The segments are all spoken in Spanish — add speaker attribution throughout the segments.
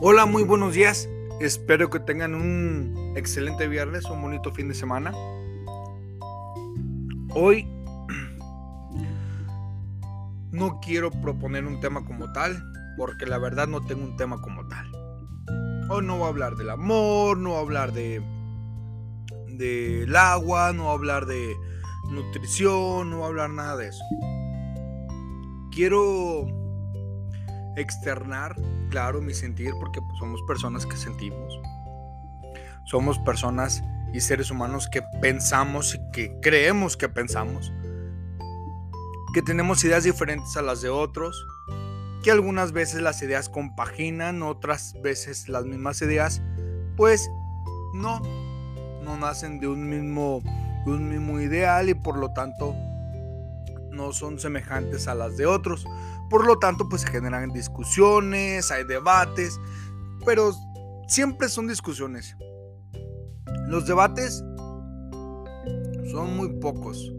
Speaker 1: Hola, muy buenos días. Espero que tengan un excelente viernes, un bonito fin de semana. Hoy no quiero proponer un tema como tal, porque la verdad no tengo un tema como tal. Hoy no voy a hablar del amor, no voy a hablar de del agua, no voy a hablar de nutrición, no voy a hablar nada de eso. Quiero externar, claro, mi sentir, porque pues, somos personas que sentimos. Somos personas y seres humanos que pensamos y que creemos que pensamos. Que tenemos ideas diferentes a las de otros. Que algunas veces las ideas compaginan, otras veces las mismas ideas, pues no, no nacen de un mismo, de un mismo ideal y por lo tanto no son semejantes a las de otros. Por lo tanto, pues se generan discusiones, hay debates, pero siempre son discusiones. Los debates son muy pocos,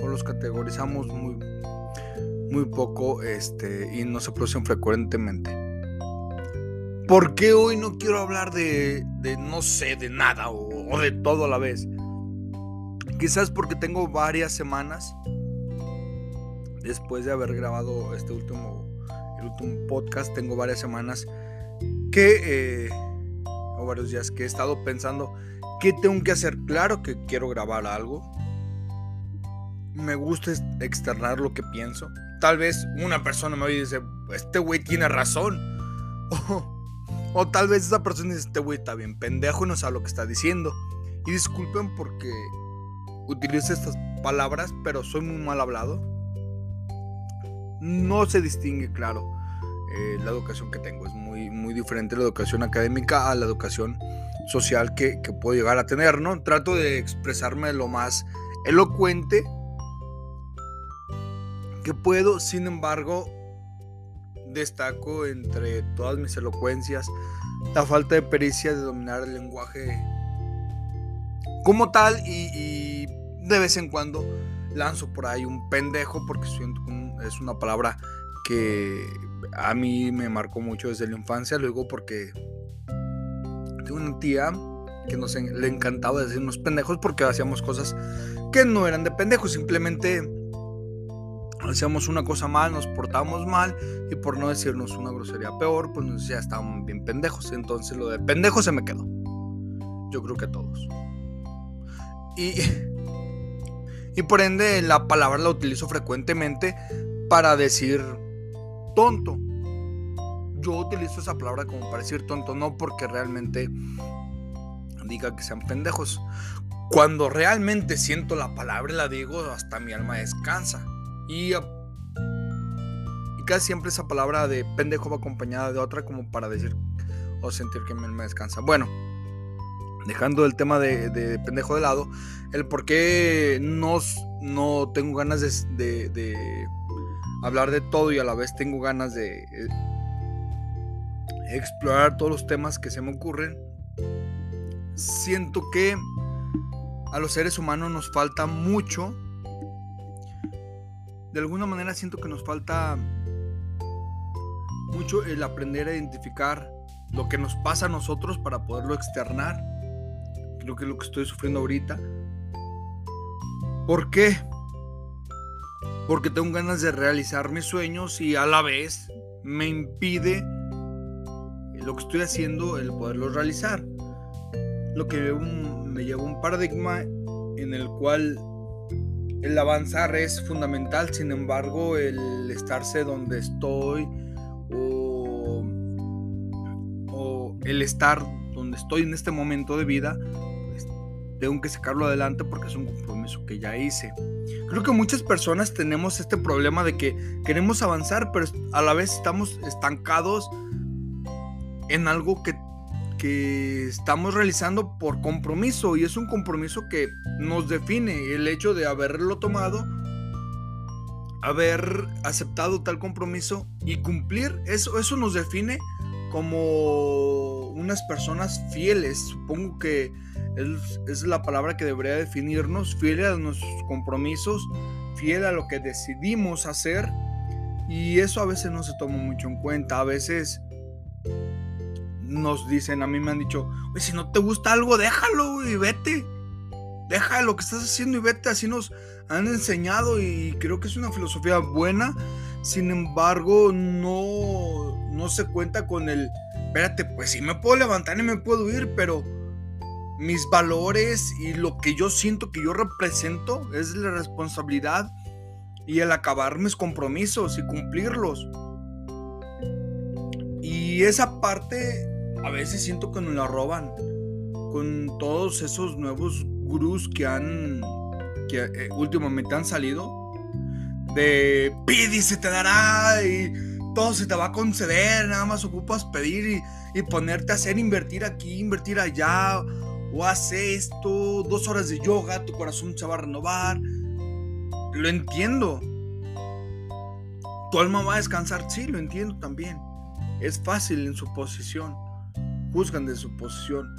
Speaker 1: o los categorizamos muy, muy poco este, y no se producen frecuentemente. ¿Por qué hoy no quiero hablar de, de no sé, de nada o, o de todo a la vez? Quizás porque tengo varias semanas después de haber grabado este último, podcast, tengo varias semanas que, eh, o varios días que he estado pensando qué tengo que hacer. Claro que quiero grabar algo. Me gusta externar lo que pienso. Tal vez una persona me oye y dice, este güey tiene razón. O, o tal vez esa persona dice, este güey está bien pendejo y no sabe lo que está diciendo. Y disculpen porque utilizo estas palabras, pero soy muy mal hablado no se distingue, claro, eh, la educación que tengo. Es muy, muy diferente la educación académica a la educación social que, puedo llegar a tener, ¿no? Trato de expresarme lo más elocuente que puedo, sin embargo, destaco entre todas mis elocuencias la falta de pericia de dominar el lenguaje como tal y, de vez en cuando lanzo por ahí un pendejo porque siento es una palabra que a mí me marcó mucho desde la infancia, luego porque tengo una tía que nos le encantaba decirnos pendejos porque hacíamos cosas que no eran de pendejos, simplemente hacíamos una cosa mal, nos portábamos mal y por no decirnos una grosería peor, pues nos decía estaban bien pendejos. Entonces lo de pendejo se me quedó. Yo creo que todos. Y y por ende la palabra la utilizo frecuentemente para decir tonto. Yo utilizo esa palabra como para decir tonto, no porque realmente diga que sean pendejos. Cuando realmente siento la palabra y la digo, hasta mi alma descansa. Y, y casi siempre esa palabra de pendejo va acompañada de otra como para decir o sentir que mi alma descansa. Bueno, dejando el tema de, pendejo de lado, el por qué no, no tengo ganas de, hablar de todo y a la vez tengo ganas de eh, explorar todos los temas que se me ocurren, siento que a los seres humanos nos falta mucho. De alguna manera siento que nos falta mucho el aprender a identificar lo que nos pasa a nosotros para poderlo externar creo que es lo que estoy sufriendo ahorita. ¿Por qué? Porque tengo ganas de realizar mis sueños y a la vez me impide lo que estoy haciendo el poderlos realizar. Lo que me lleva un paradigma en el cual el avanzar es fundamental, sin embargo el estarse donde estoy o, o el estar donde estoy en este momento de vida tengo que sacarlo adelante porque es un compromiso que ya hice. Creo que muchas personas tenemos este problema de que queremos avanzar, pero a la vez estamos estancados en algo que, que estamos realizando por compromiso y es un compromiso que nos define el hecho de haberlo tomado haber aceptado tal compromiso y cumplir, eso, eso nos define como unas personas fieles. Supongo que es, la palabra que debería definirnos, fiel a nuestros compromisos, fiel a lo que decidimos hacer. Y eso a veces no se toma mucho en cuenta. A veces nos dicen, a mí me han dicho, si no te gusta algo, déjalo y vete. Deja lo que estás haciendo y vete. Así nos han enseñado y creo que es una filosofía buena. Sin embargo, no, no se cuenta con el, espérate, pues sí me puedo levantar y me puedo ir, pero mis valores y lo que yo siento que yo represento es la responsabilidad y el acabar mis compromisos y cumplirlos. Y esa parte a veces siento que nos la roban con todos esos nuevos gurús que han que eh, últimamente han salido de pide y se te dará y todo se te va a conceder, nada más ocupas pedir y, y ponerte a hacer invertir aquí, invertir allá o hace esto, dos horas de yoga, tu corazón se va a renovar. Lo entiendo. Tu alma va a descansar, sí, lo entiendo también. Es fácil en su posición. Juzgan de su posición.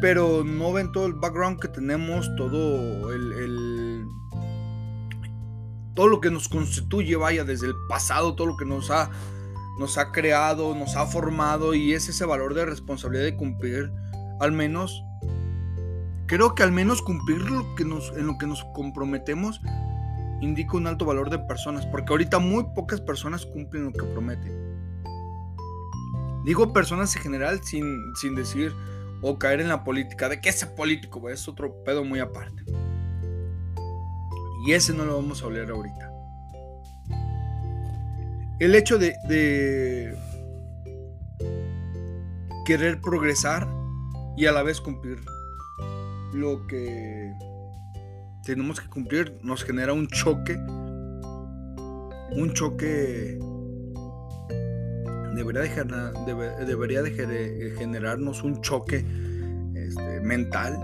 Speaker 1: Pero no ven todo el background que tenemos, todo el, todo lo que nos constituye, vaya, desde el pasado, todo lo que nos ha, nos ha creado, nos ha formado y es ese valor de responsabilidad de cumplir al menos Creo que al menos cumplir lo que nos, en lo que nos comprometemos indica un alto valor de personas, porque ahorita muy pocas personas cumplen lo que prometen. Digo personas en general sin, sin decir o caer en la política, de que ese político es otro pedo muy aparte. Y ese no lo vamos a hablar ahorita. El hecho de, de querer progresar y a la vez cumplir lo que tenemos que cumplir nos genera un choque, un choque debería de, debería de generarnos un choque este, mental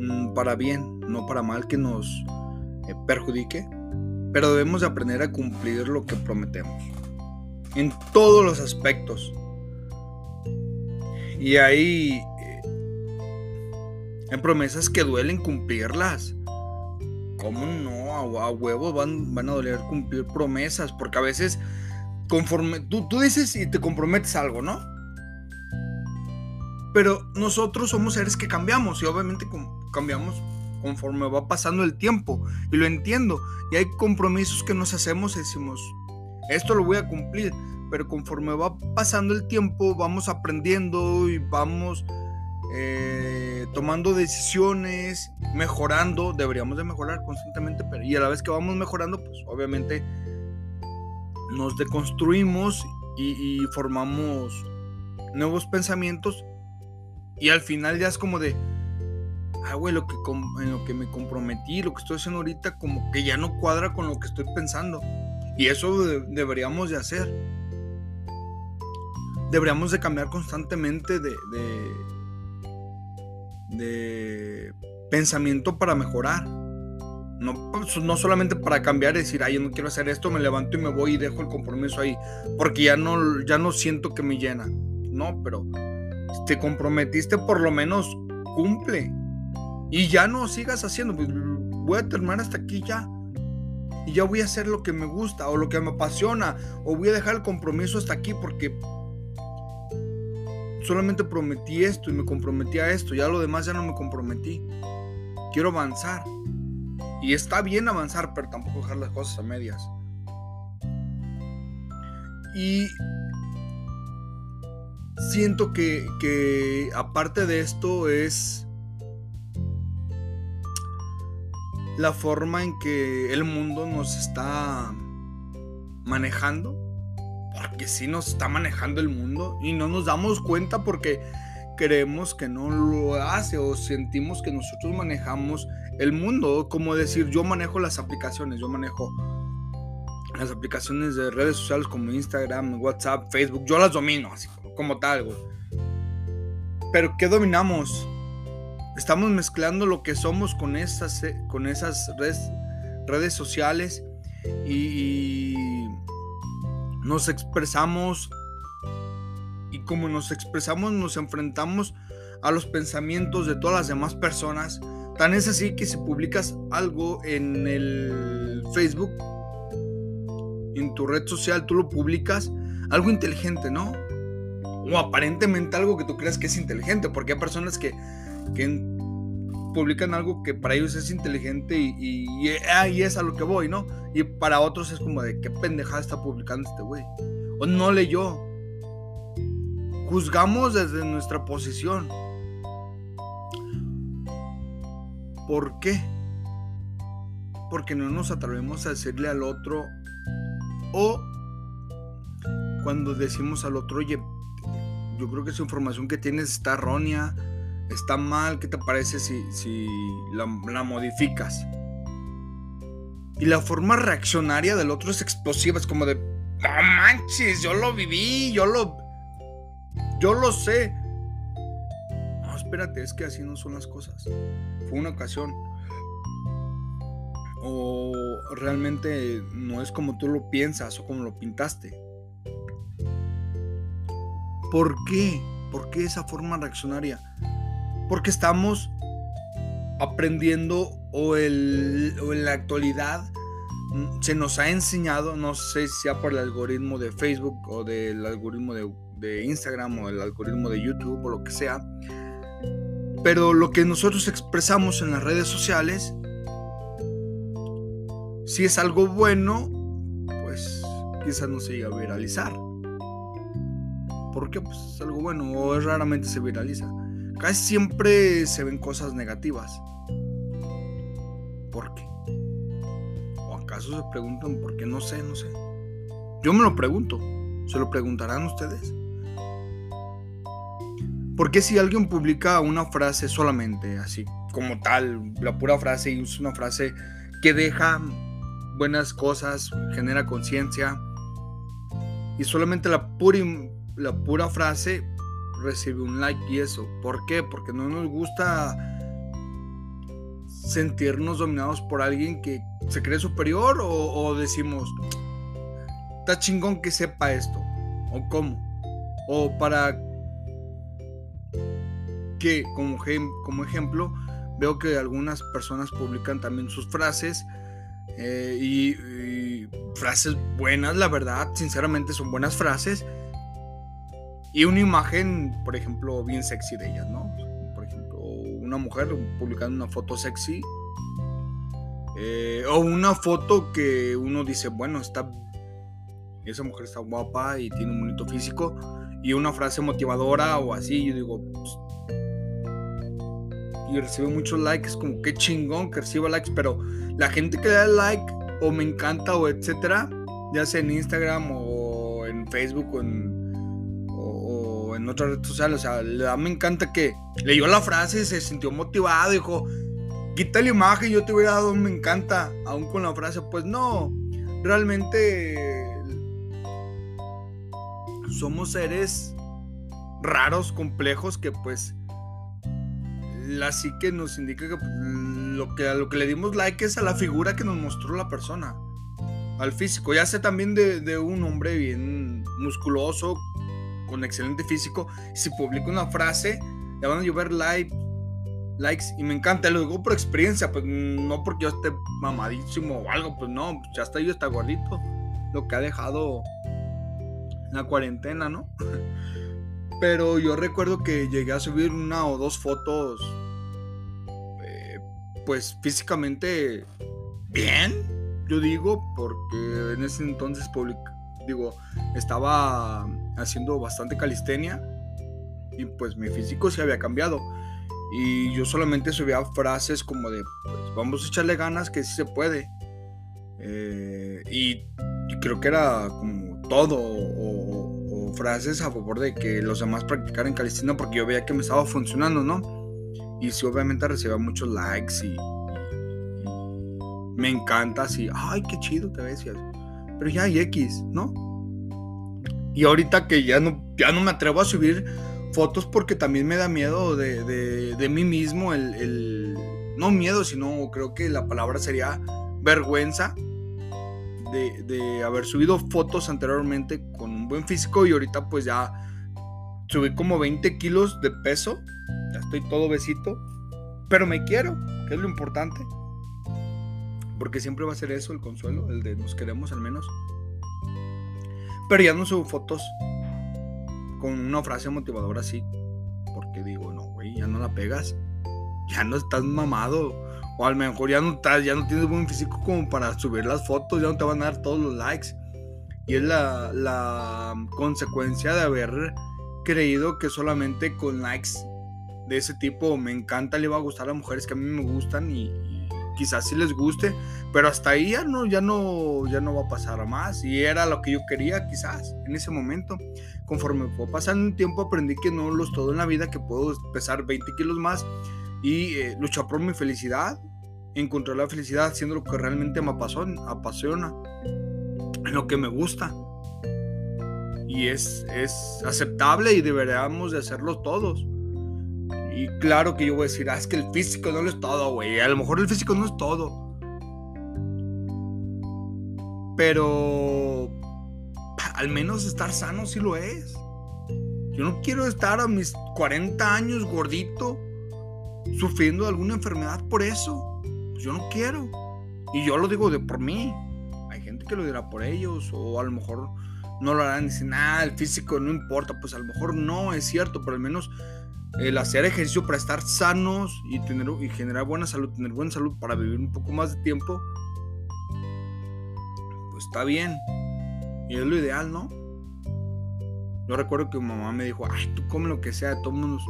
Speaker 1: mm, para bien, no para mal que nos eh, perjudique, pero debemos de aprender a cumplir lo que prometemos en todos los aspectos. Y ahí en promesas que duelen cumplirlas. ¿Cómo no? A, huevos van, van a doler cumplir promesas, porque a veces, conforme tú, tú dices y te comprometes algo, ¿no? Pero nosotros somos seres que cambiamos y obviamente cambiamos conforme va pasando el tiempo. Y lo entiendo. Y hay compromisos que nos hacemos y decimos, esto lo voy a cumplir. Pero conforme va pasando el tiempo, vamos aprendiendo y vamos eh, tomando decisiones, mejorando, deberíamos de mejorar constantemente, pero y a la vez que vamos mejorando, pues obviamente nos deconstruimos y, formamos nuevos pensamientos y al final ya es como de, ah, güey, lo que, en lo que me comprometí, lo que estoy haciendo ahorita, como que ya no cuadra con lo que estoy pensando. Y eso deberíamos de hacer. Deberíamos de cambiar constantemente de de pensamiento para mejorar. No, pues, no solamente para cambiar y decir, ay, yo no quiero hacer esto, me levanto y me voy y dejo el compromiso ahí, porque ya no, ya no siento que me llena. No, pero te comprometiste, por lo menos cumple. Y ya no sigas haciendo, pues, voy a terminar hasta aquí ya. Y ya voy a hacer lo que me gusta o lo que me apasiona, o voy a dejar el compromiso hasta aquí porque solamente prometí esto y me comprometí a esto, ya lo demás ya no me comprometí. Quiero avanzar. Y está bien avanzar, pero tampoco dejar las cosas a medias. Y siento que, que aparte de esto es la forma en que el mundo nos está manejando porque sí nos está manejando el mundo y no nos damos cuenta porque creemos que no lo hace o sentimos que nosotros manejamos el mundo, como decir, yo manejo las aplicaciones, yo manejo las aplicaciones de redes sociales como Instagram, WhatsApp, Facebook, yo las domino, así como tal, Pero ¿qué dominamos? Estamos mezclando lo que somos con esas, eh, con esas redes, redes sociales y nos expresamos y como nos expresamos nos enfrentamos a los pensamientos de todas las demás personas. Tan es así que si publicas algo en el Facebook, en tu red social, tú lo publicas, algo inteligente, ¿no? o aparentemente algo que tú creas que es inteligente, porque hay personas que, publican algo que para ellos es inteligente y, ahí es a lo que voy, ¿no? Y para otros es como de qué pendejada está publicando este güey. O no leyó. Juzgamos desde nuestra posición. ¿Por qué? Porque no nos atrevemos a decirle al otro o cuando decimos al otro, oye, yo creo que esa información que tienes está errónea, está mal, ¿qué te parece si, si la, modificas? Y la forma reaccionaria del otro es explosiva, es como de, no manches, yo lo viví, yo lo, yo lo sé. No, espérate, es que así no son las cosas. Fue una ocasión. O realmente no es como tú lo piensas o como lo pintaste. ¿Por qué? ¿Por qué esa forma reaccionaria? Porque estamos aprendiendo o, en la actualidad mm, se nos ha enseñado, no sé si sea por el algoritmo de Facebook o del algoritmo de, Instagram o el algoritmo de YouTube o lo que sea, pero lo que nosotros expresamos en las redes sociales, si es algo bueno, pues quizás no se llegue a viralizar porque pues es algo bueno o raramente se viraliza. Casi siempre se ven cosas negativas. ¿Por qué? ¿O acaso se preguntan por qué? No sé, no sé. Yo me lo pregunto. ¿Se lo preguntarán ustedes? ¿Por qué si alguien publica una frase solamente, así como tal, la pura frase y usa una frase que deja buenas cosas, genera conciencia, y solamente la pura la pura frase recibe un like y eso. ¿Por qué? Porque no nos gusta sentirnos dominados por alguien que se cree superior o, decimos, está chingón que sepa esto. ¿O cómo? O para que, como, ejemplo, veo que algunas personas publican también sus frases eh, y frases buenas, la verdad, sinceramente son buenas frases y una imagen, por ejemplo, bien sexy de ellas, ¿no? Por ejemplo, una mujer publicando una foto sexy. Eh, o una foto que uno dice, bueno, está. Esa mujer está guapa y tiene un bonito físico. Y una frase motivadora o así, yo digo. Pues, y recibe muchos likes, como qué chingón que reciba likes. Pero la gente que le da like, o me encanta, o etcétera, ya sea en Instagram o en Facebook o en en otra red social. O sea, me encanta que leyó la frase, se sintió motivado, dijo, quita la imagen, yo te hubiera dado un me encanta, aún con la frase. Pues no, realmente somos seres raros, complejos, que pues la psique nos indica que pues, lo que a lo que le dimos like es a la figura que nos mostró la persona, al físico. Ya sé también de un hombre bien musculoso, con excelente físico, si publico una frase, le van a llover like, likes y me encanta, lo digo por experiencia, pues no porque yo esté mamadísimo o algo, pues no, ya está yo está gordito, lo que ha dejado la cuarentena, ¿no? Pero yo recuerdo que llegué a subir una o dos fotos, eh, pues físicamente bien, yo digo, porque en ese entonces publicé digo, estaba haciendo bastante calistenia y pues mi físico se había cambiado. Y yo solamente subía frases como de, pues vamos a echarle ganas, que sí se puede. Eh, y, creo que era como todo, o, frases a favor de que los demás practicaran calistenia porque yo veía que me estaba funcionando, ¿no? Y sí, obviamente recibía muchos likes y, me encanta así, ay, qué chido te ves. Pero ya hay X, ¿no? Y ahorita que ya no, ya no me atrevo a subir fotos porque también me da miedo de, mí mismo, el, no miedo, sino creo que la palabra sería vergüenza de, de, haber subido fotos anteriormente con un buen físico y ahorita pues ya subí como 20 kilos de peso, ya estoy todo besito, pero me quiero, que es lo importante, porque siempre va a ser eso el consuelo, el de nos queremos al menos. Pero ya no subo fotos con una frase motivadora así. Porque digo, no, güey, ya no la pegas. Ya no estás mamado. O a lo mejor ya no, estás, ya no tienes buen físico como para subir las fotos. Ya no te van a dar todos los likes. Y es la, consecuencia de haber creído que solamente con likes de ese tipo me encanta, le va a gustar a mujeres que a mí me gustan y, quizás sí les guste, pero hasta ahí ya no, ya no, ya no va a pasar más y era lo que yo quería quizás en ese momento. Conforme fue pasando un tiempo aprendí que no lo es todo en la vida, que puedo pesar 20 kilos más y eh, luchar por mi felicidad, encontrar la felicidad haciendo lo que realmente me apasiona lo que me gusta. Y es, es aceptable y deberíamos de hacerlo todos. Y claro que yo voy a decir, ah, es que el físico no lo es todo, güey. A lo mejor el físico no es todo. Pero al menos estar sano sí lo es. Yo no quiero estar a mis 40 años gordito, sufriendo de alguna enfermedad por eso. Yo no quiero. Y yo lo digo de por mí. Hay gente que lo dirá por ellos, o a lo mejor no lo harán y dicen, ah, el físico no importa. Pues a lo mejor no es cierto, pero al menos el hacer ejercicio para estar sanos y, tener, y generar buena salud, tener buena salud para vivir un poco más de tiempo, pues está bien. Y es lo ideal, ¿no? Yo recuerdo que mi mamá me dijo, ay, tú come lo que sea, todos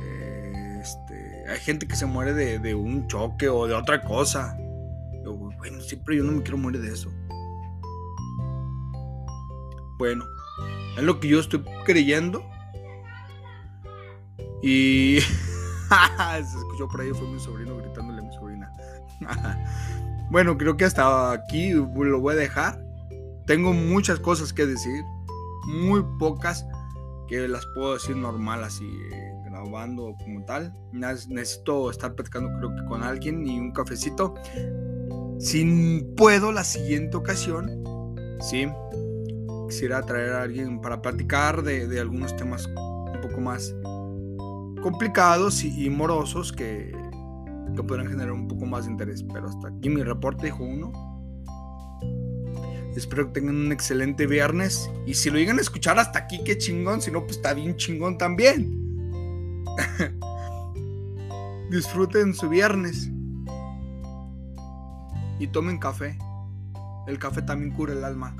Speaker 1: eh, este, hay gente que se muere de, de, un choque o de otra cosa. Yo, bueno, siempre yo no me quiero morir de eso. Bueno, es lo que yo estoy creyendo y se escuchó por ahí, fue mi sobrino gritándole a mi sobrina. bueno, creo que hasta aquí lo voy a dejar. Tengo muchas cosas que decir, muy pocas que las puedo decir normal así grabando como tal. Necesito estar platicando creo que con alguien y un cafecito. Si puedo la siguiente ocasión, sí, quisiera traer a alguien para platicar de, de algunos temas un poco más complicados y, morosos que, que podrán generar un poco más de interés. Pero hasta aquí mi reporte, dijo uno. Espero que tengan un excelente viernes. Y si lo llegan a escuchar hasta aquí, qué chingón. Si no, pues está bien chingón también. Disfruten su viernes. Y tomen café. El café también cura el alma.